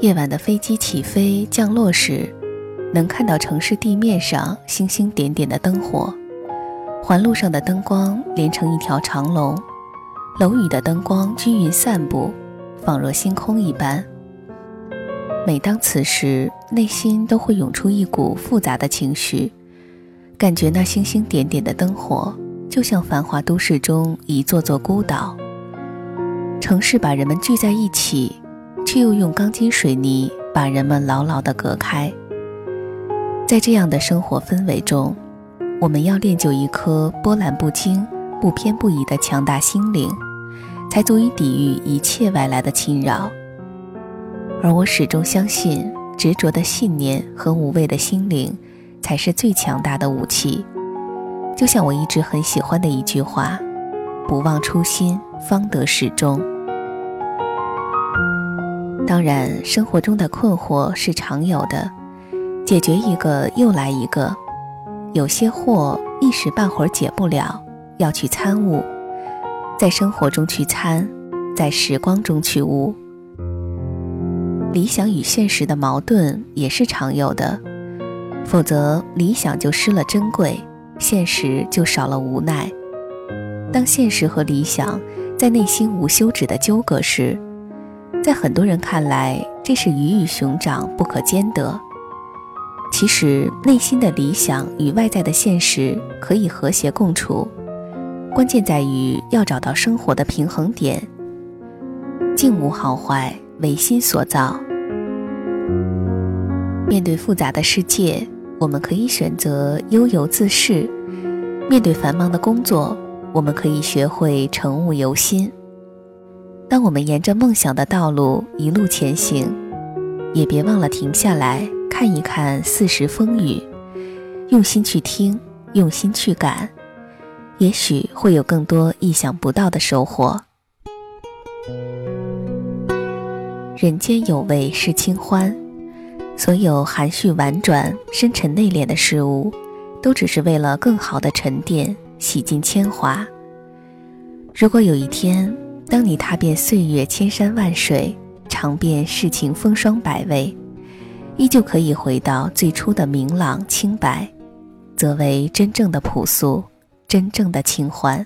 夜晚的飞机起飞降落时，能看到城市地面上星星点点的灯火，环路上的灯光连成一条长龙，楼宇的灯光均匀散布，仿若星空一般。每当此时，内心都会涌出一股复杂的情绪，感觉那星星点点的灯火，就像繁华都市中一座座孤岛。城市把人们聚在一起。却又用钢筋水泥把人们牢牢地隔开。在这样的生活氛围中，我们要练就一颗波澜不惊、不偏不倚的强大心灵，才足以抵御一切外来的侵扰。而我始终相信，执着的信念和无畏的心灵，才是最强大的武器。就像我一直很喜欢的一句话：“不忘初心，方得始终。”当然，生活中的困惑是常有的，解决一个又来一个。有些祸一时半会儿解不了，要去参悟，在生活中去参，在时光中去悟。理想与现实的矛盾也是常有的，否则理想就失了珍贵，现实就少了无奈。当现实和理想在内心无休止的纠葛时，在很多人看来，这是鱼与熊掌不可兼得。其实，内心的理想与外在的现实可以和谐共处，关键在于要找到生活的平衡点。境无好坏，唯心所造。面对复杂的世界，我们可以选择悠游自适；面对繁忙的工作，我们可以学会乘物由心。当我们沿着梦想的道路一路前行，也别忘了停下来看一看四时风雨，用心去听，用心去感，也许会有更多意想不到的收获。人间有味是清欢，所有含蓄婉转、深沉内敛的事物，都只是为了更好的沉淀、洗尽铅华。如果有一天，当你踏遍岁月千山万水，尝遍世情风霜百味，依旧可以回到最初的明朗清白，则为真正的朴素，真正的清欢。